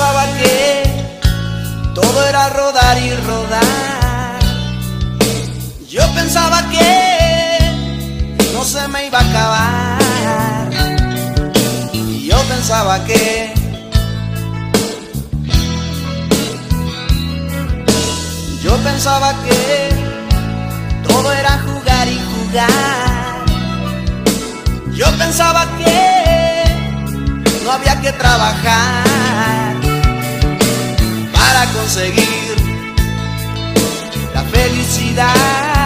pensaba que todo era rodar y rodar. Yo pensaba que no se me iba a acabar. Yo pensaba que Yo pensaba que todo era jugar y jugar. Yo pensaba que no había que trabajar conseguir la felicidad.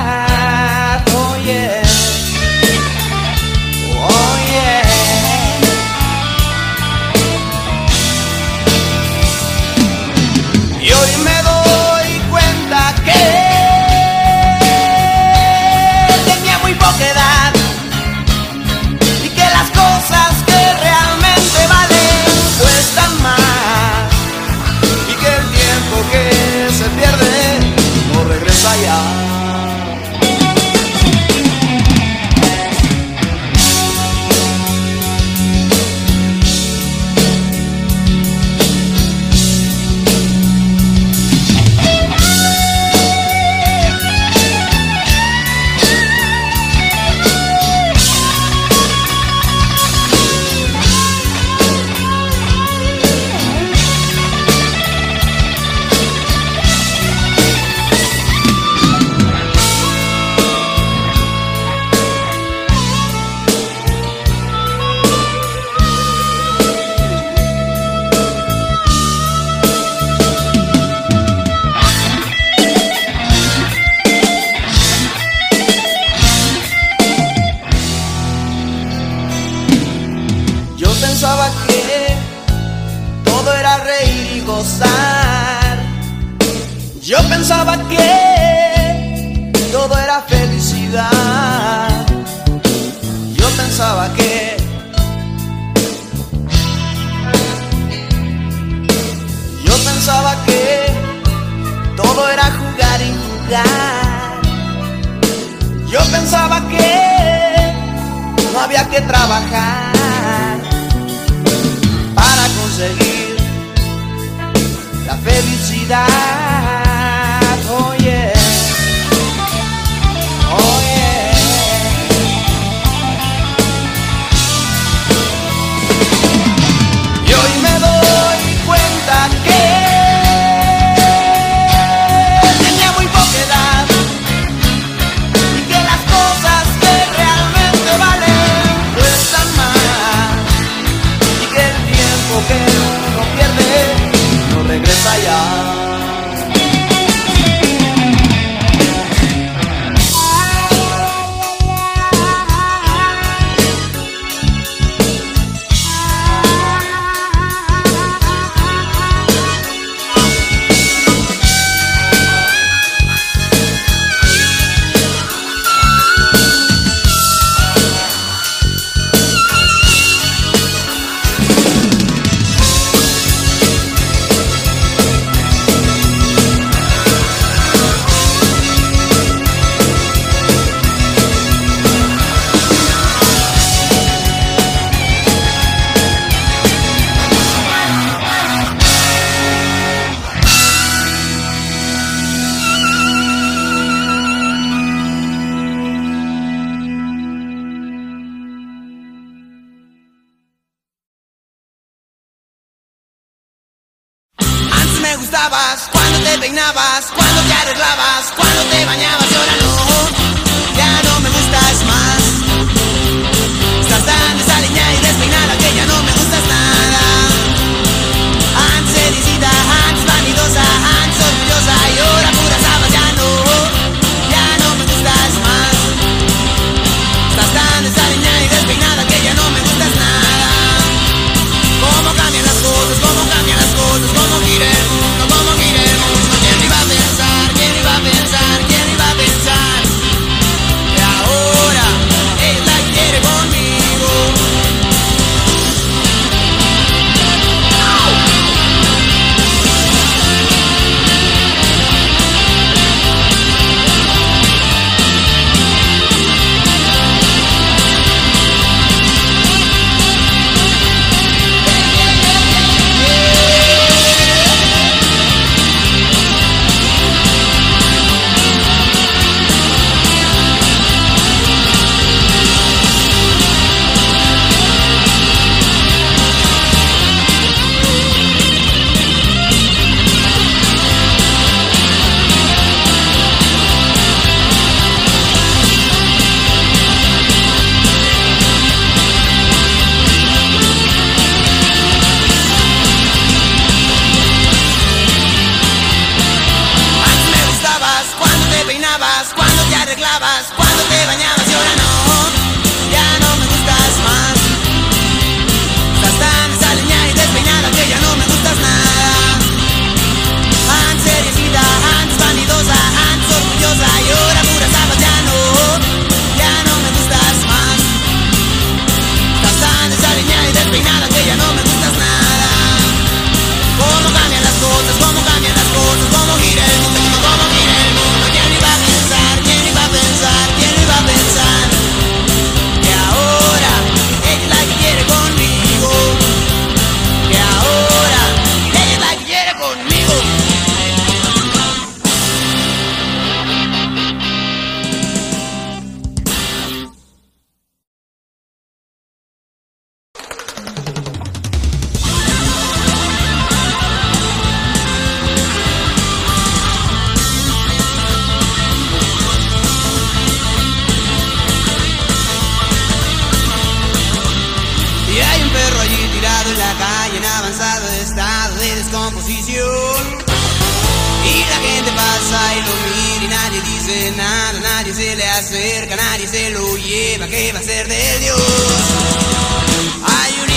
peinabas, cuando te peinabas, cuando te arreglabas, cuando te bañabas y ahora descomposición. Y la gente pasa y lo mira y nadie dice nada, nadie se le acerca, nadie se lo lleva, ¿qué va a ser de Dios? Hay un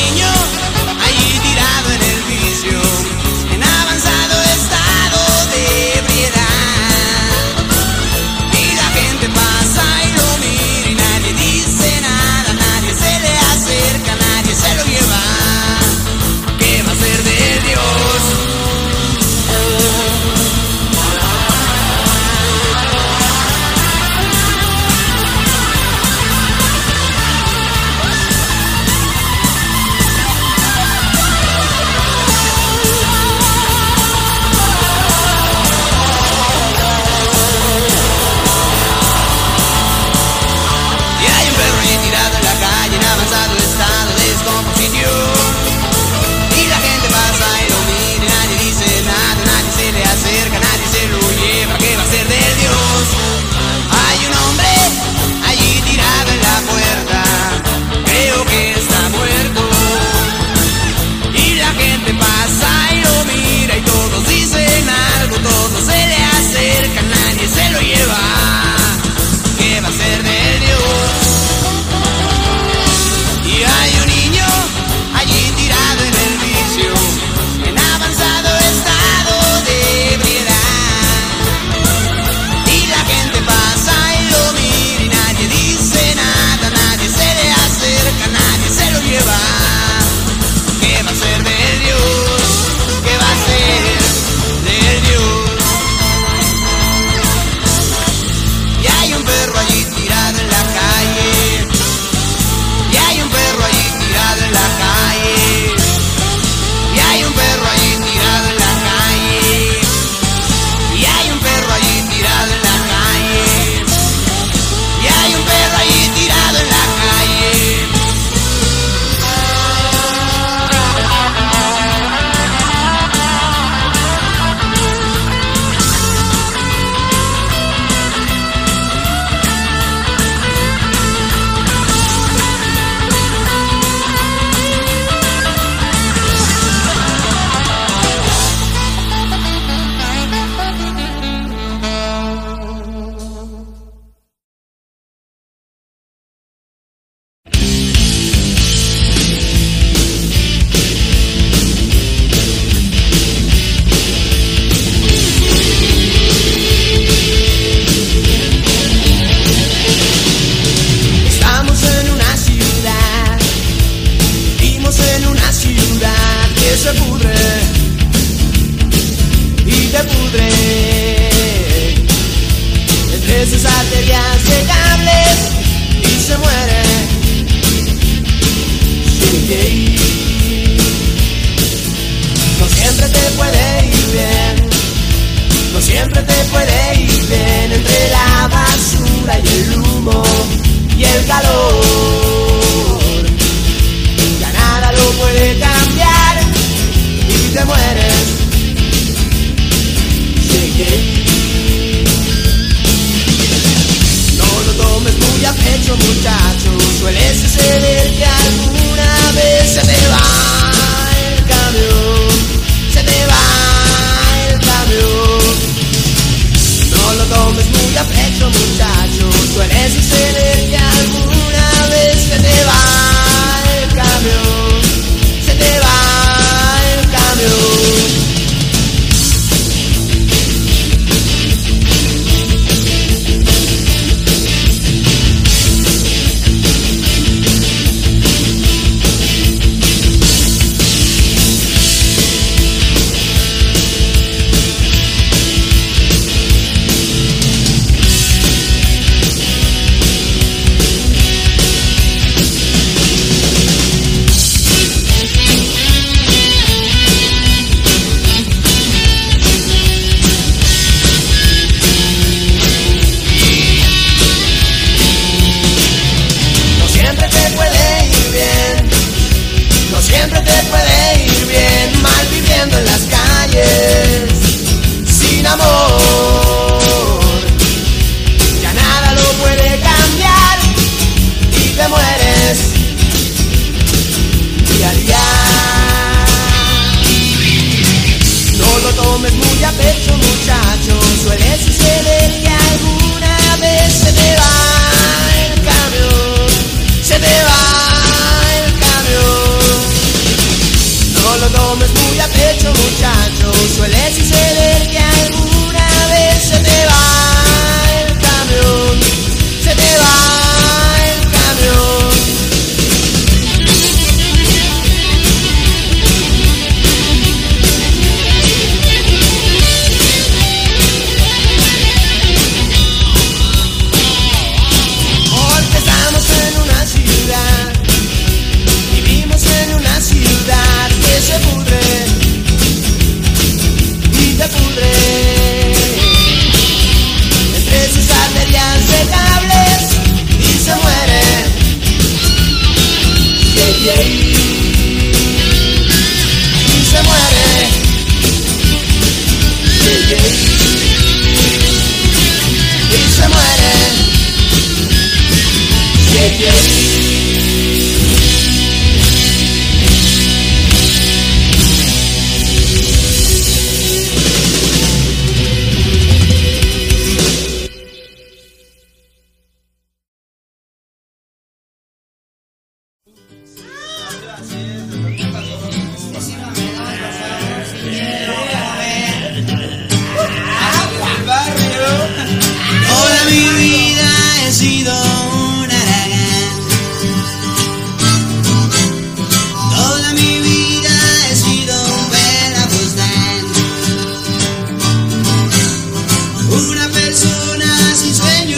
then you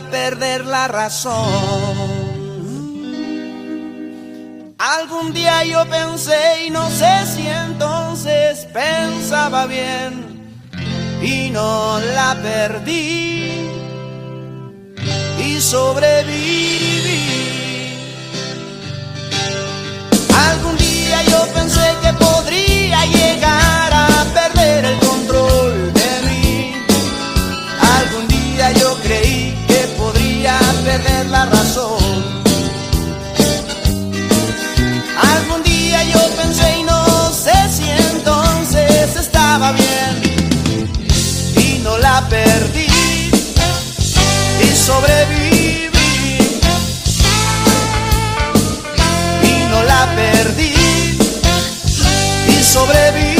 perder la razón. Algún día yo pensé y no sé si entonces pensaba bien y no la perdí y sobreviví. Algún día yo pensé que podría llegar perdí y sobreviví. Y no la perdí y sobreviví.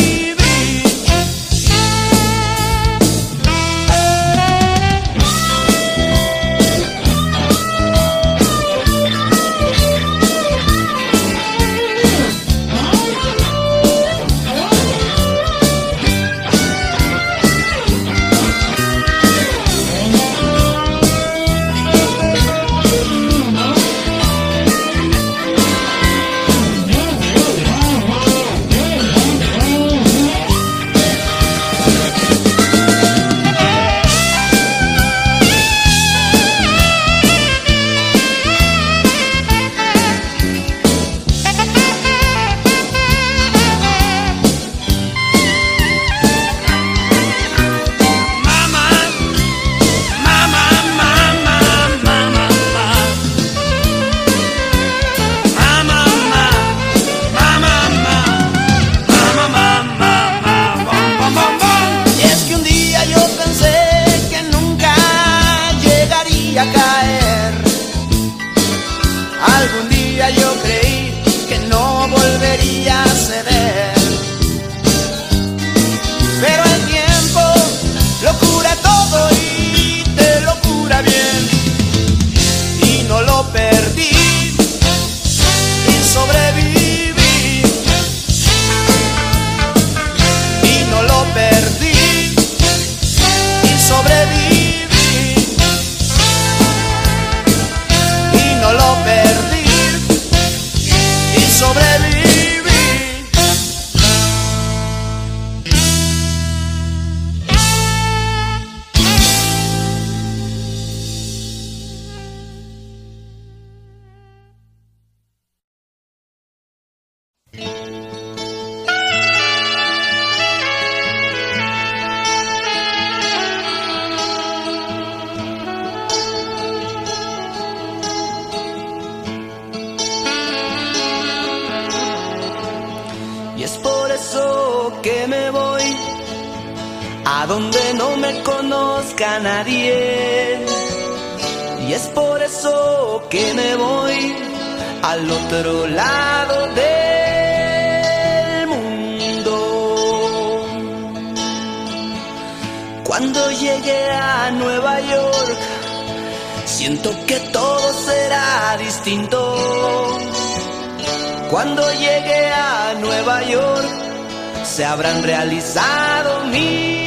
Al otro lado del mundo. Cuando llegue a Nueva York, siento que todo será distinto. Cuando llegue a Nueva York, se habrán realizado mis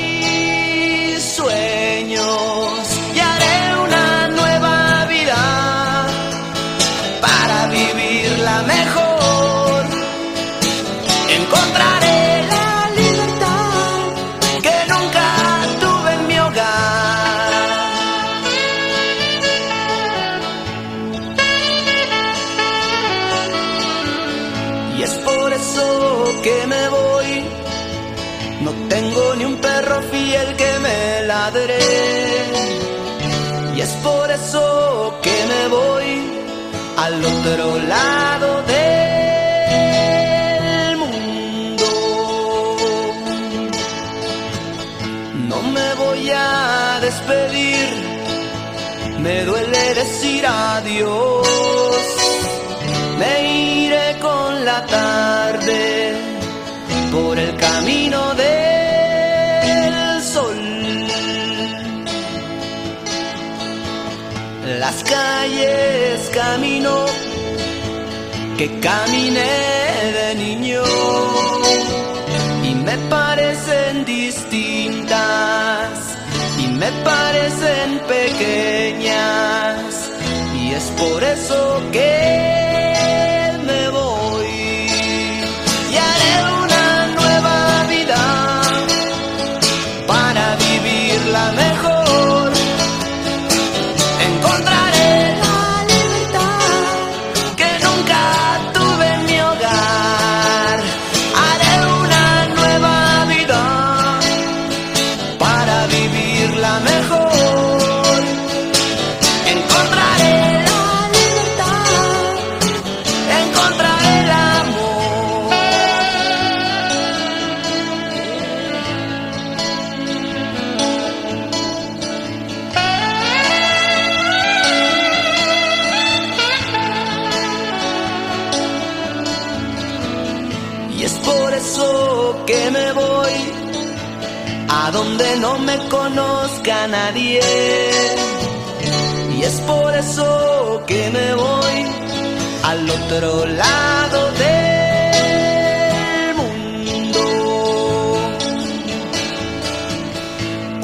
que me voy al otro lado del mundo. No me voy a despedir. Me duele decir adiós. Me iré con la tarde por el camino del Las calles camino que caminé de niño. Y me parecen distintas y me parecen pequeñas. Y es por eso que nadie. Y es por eso que me voy al otro lado del mundo.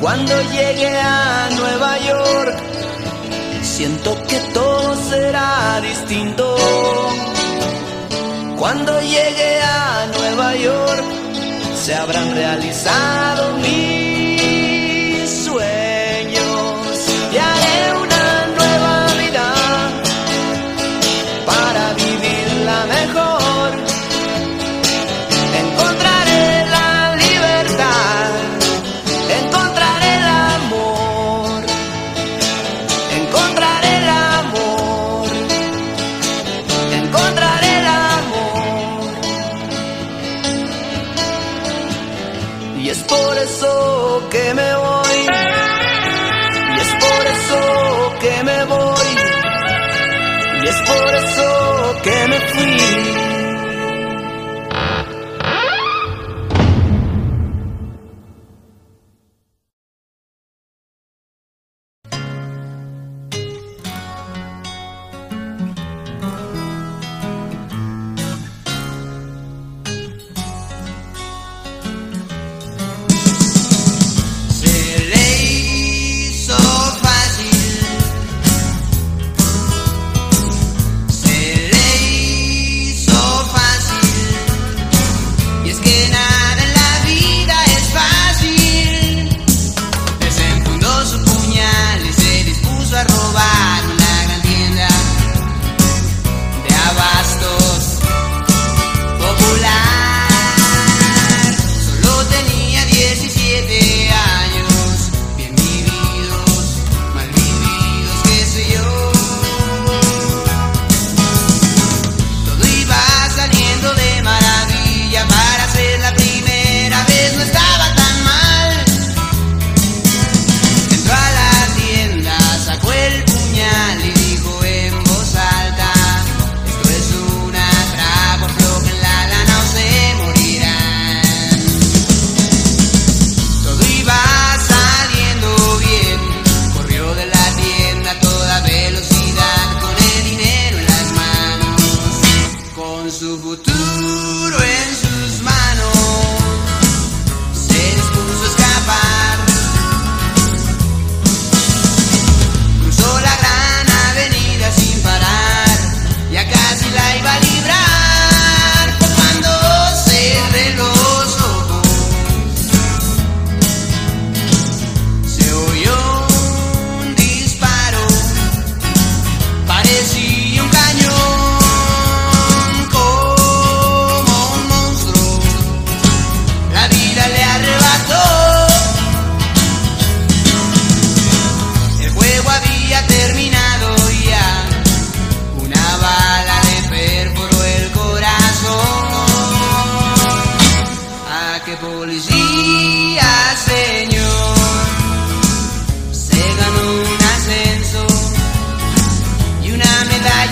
Cuando llegue a Nueva York, siento que todo será distinto. Cuando llegue a Nueva York, se habrán realizado mis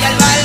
al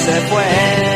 se fue.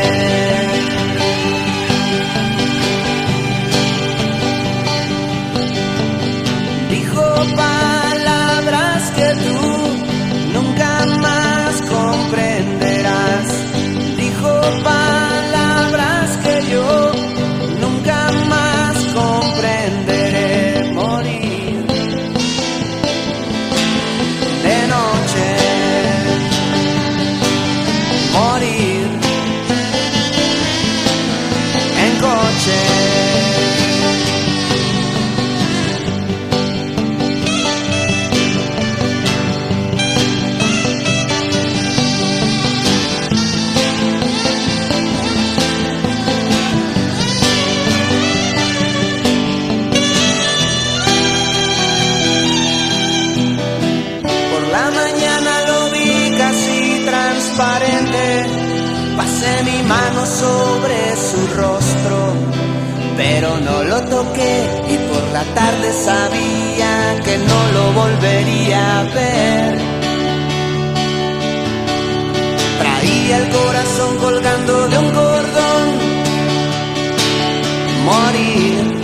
Toqué y por la tarde sabía que no lo volvería a ver. Traía el corazón colgando de un cordón, morir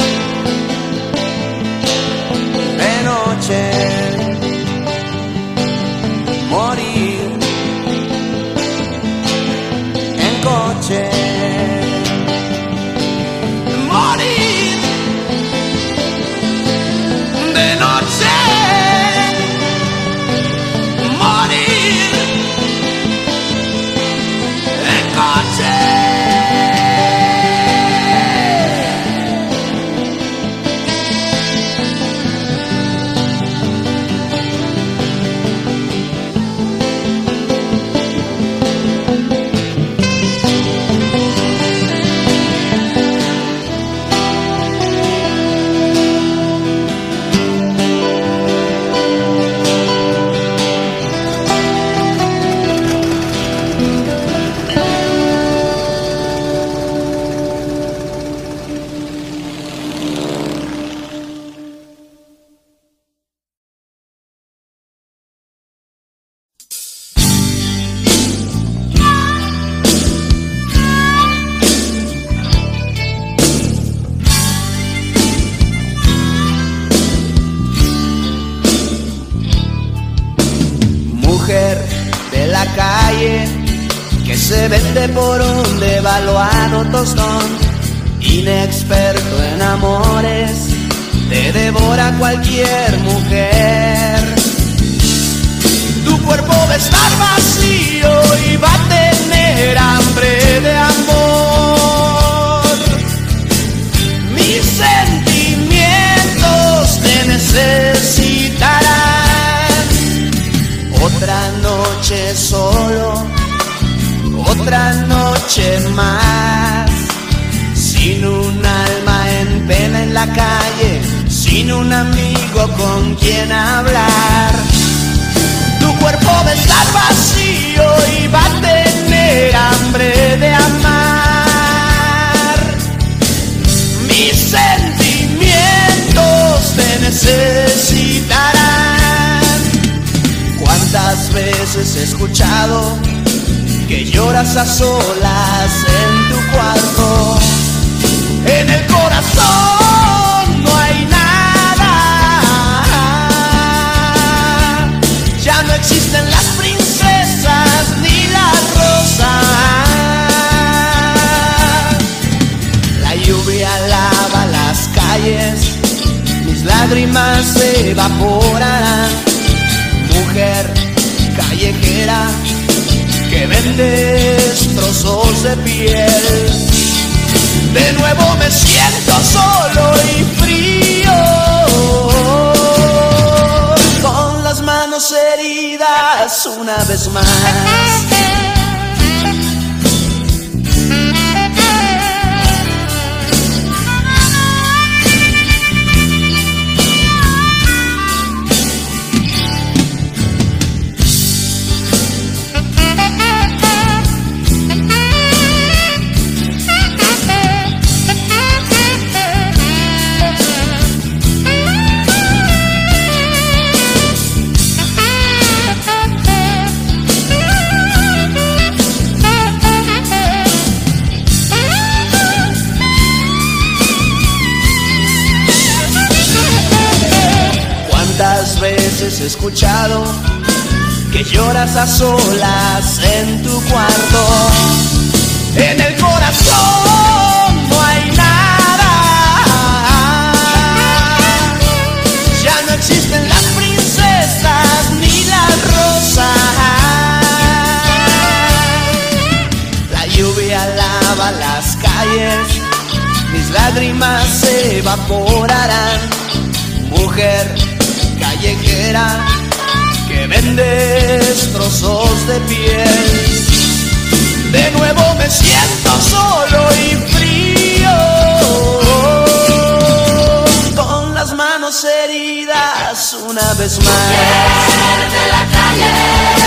veces escuchado? que lloras a solas en tu cuarto. En el corazón no hay nada. Ya no existen las princesas ni las rosas. La lluvia lava las calles, mis lágrimas se evaporarán. Mujer que vendes trozos de piel. De nuevo me siento solo y frío, con las manos heridas una vez más. Escuchado que lloras a solas en tu cuarto. En el corazón no hay nada. Ya no existen las princesas ni las rosas. La lluvia lava las calles, mis lágrimas se evaporarán. Mujer que vendes trozos de piel. De nuevo me siento solo y frío, con las manos heridas una vez más. de la calle.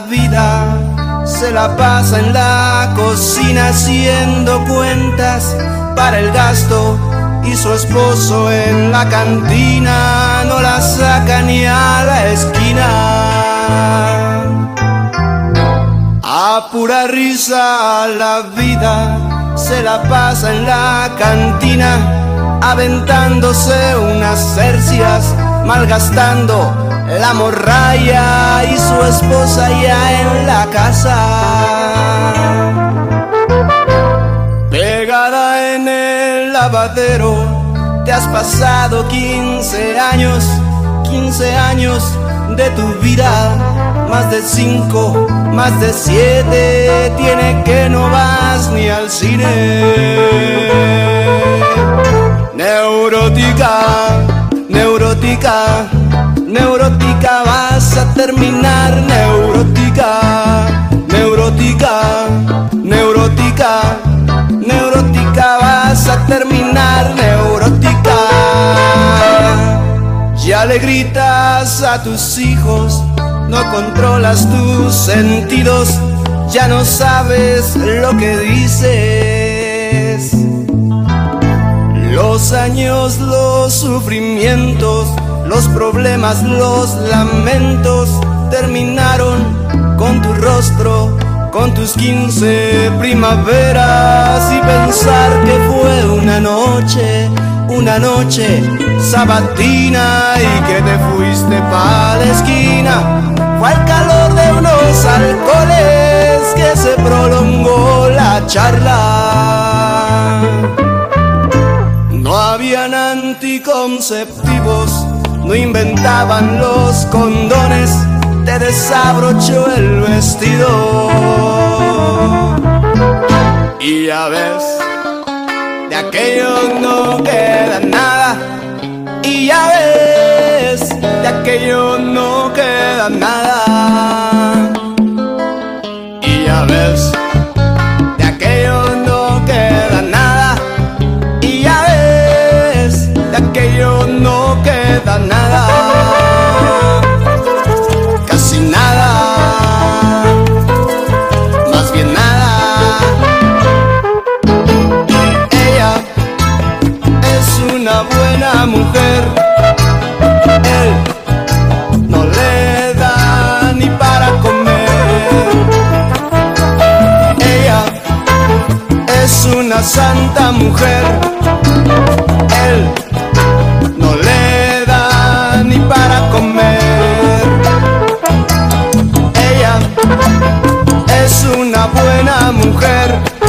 Vida, se la pasa en la cocina haciendo cuentas para el gasto y su esposo en la cantina no la saca ni a la esquina. A pura risa la vida se la pasa en la cantina aventándose unas cercias, malgastando la morralla y su esposa ya en la casa. Pegada en el lavadero, te has pasado 15 años, 15 años de tu vida, más de 5, más de 7, tiene que no vas ni al cine. Neurótica, neurótica Neurótica vas a terminar, neurótica, neurótica, neurótica, neurótica vas a terminar, neurótica. Ya le gritas a tus hijos, no controlas tus sentidos, ya no sabes lo que dices. Los años, los sufrimientos, los problemas, los lamentos terminaron con tu rostro, con tus quince primaveras y pensar que fue una noche, una noche sabatina y que te fuiste pa' la esquina. Fue el calor de unos alcoholes que se prolongó la charla. No habían anticonceptivos no inventaban los condones, te desabrochó el vestido. Y ya ves, de aquello no queda nada. Y ya ves, de aquello no una santa mujer. Él no le da ni para comer. Ella es una buena mujer.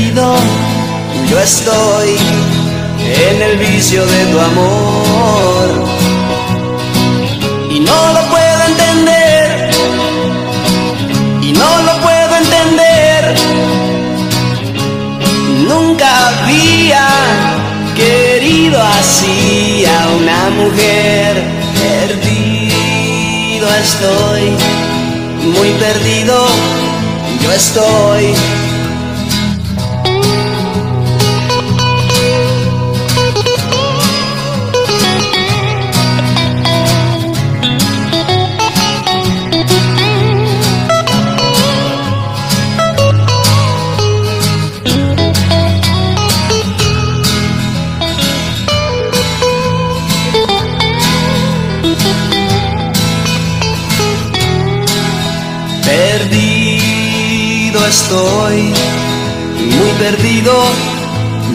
Perdido yo estoy en el vicio de tu amor. Y no lo puedo entender, y no lo puedo entender. Nunca había querido así a una mujer. Perdido estoy, muy perdido yo estoy. Estoy, muy perdido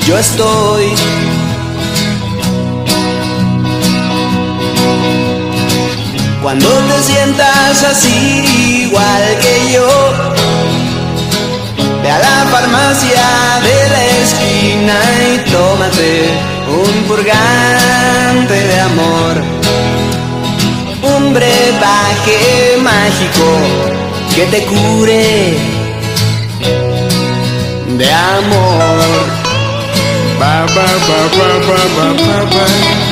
yo estoy. Cuando te sientas así igual que yo, ve a la farmacia de la esquina y tómate un purgante de amor, un brebaje mágico que te cure de amor. Ba, ba, ba,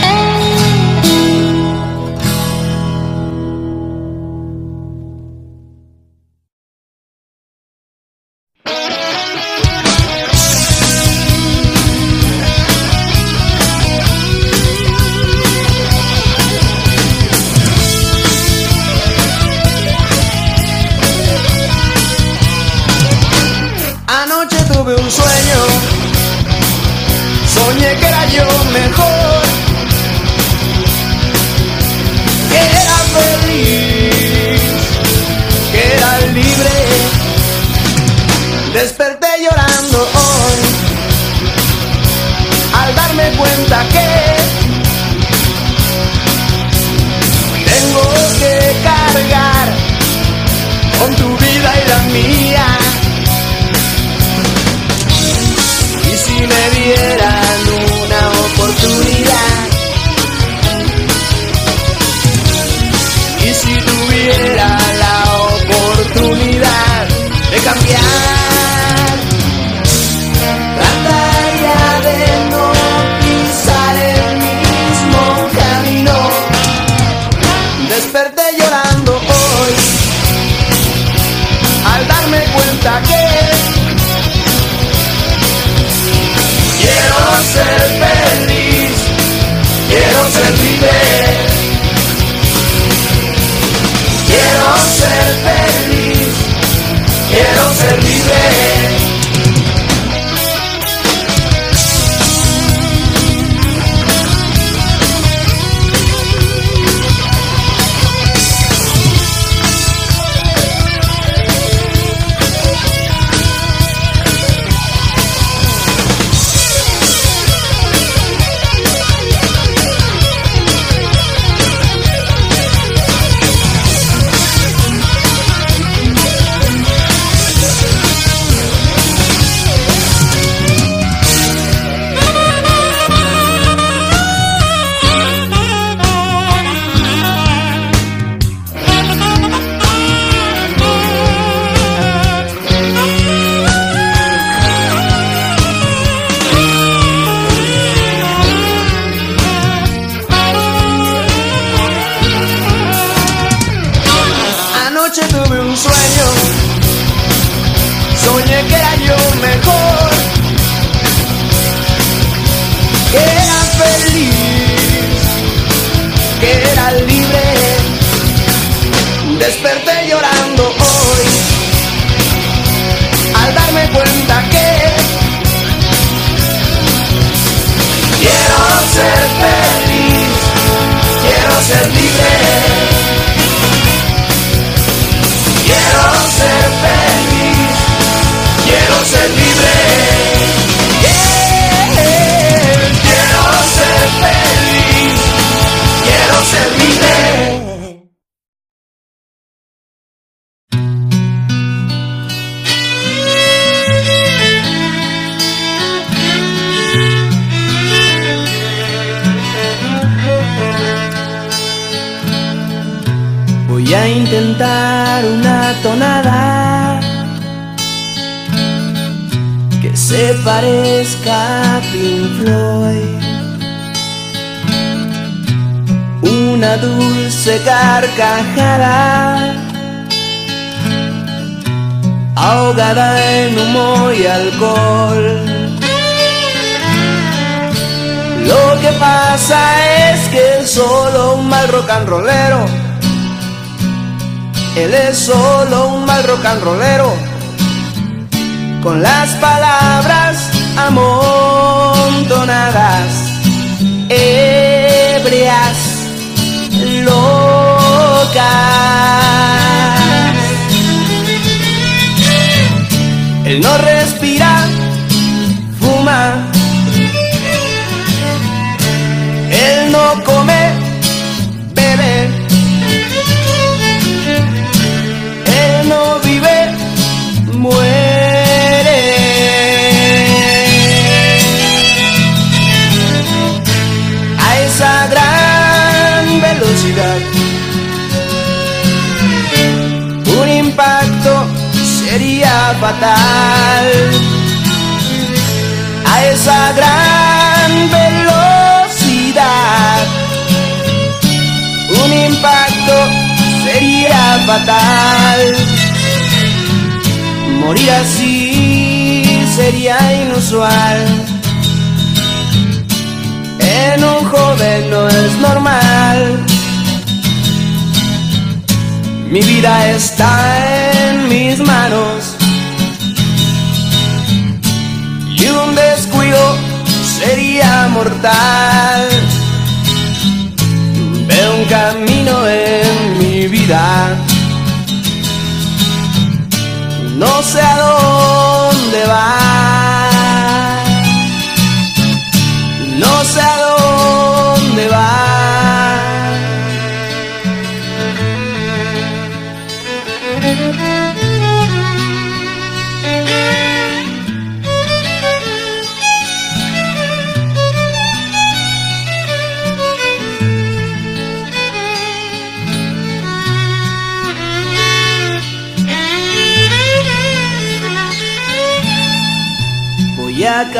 cantar una tonada que se parezca a Pink Floyd. Una dulce carcajada ahogada en humo y alcohol. Lo que pasa es que solo un mal rock and rollero. Él es solo un mal rock and rollero. Con las palabras amontonadas, ebrias, locas. Él no fatal. A esa gran velocidad un impacto sería fatal. Morir así sería inusual. En un joven no es normal. Mi vida está en mis manos. Veo un camino en mi vida. No sé a dónde va.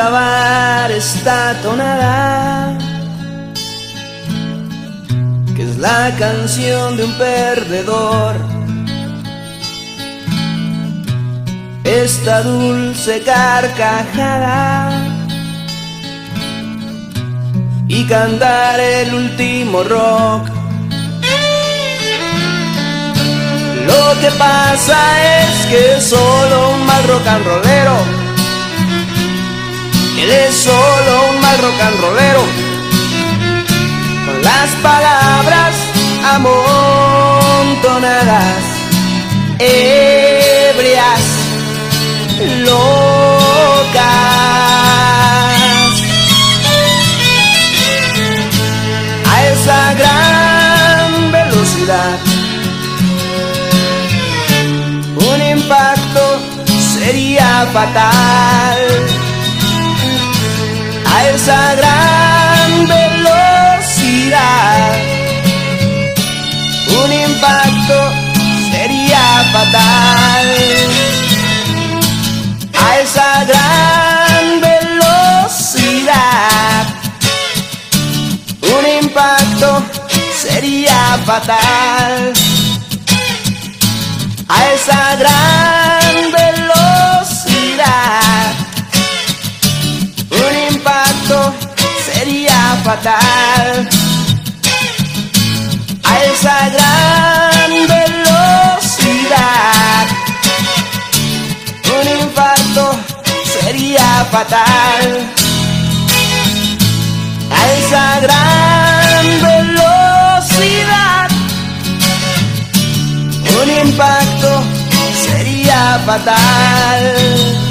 Esta tonada, que es la canción de un perdedor. Esta dulce carcajada y cantar el último rock. Lo que pasa es que solo un mal rock and rollero. Él es solo un mal rock and rollero. Con las palabras amontonadas Ebrias Locas. A esa gran velocidad Un impacto sería fatal a esa gran velocidad. Un impacto sería fatal. A esa gran velocidad. Un impacto sería fatal. A esa gran fatal. A esa gran velocidad, un impacto sería fatal. A esa gran velocidad, un impacto sería fatal.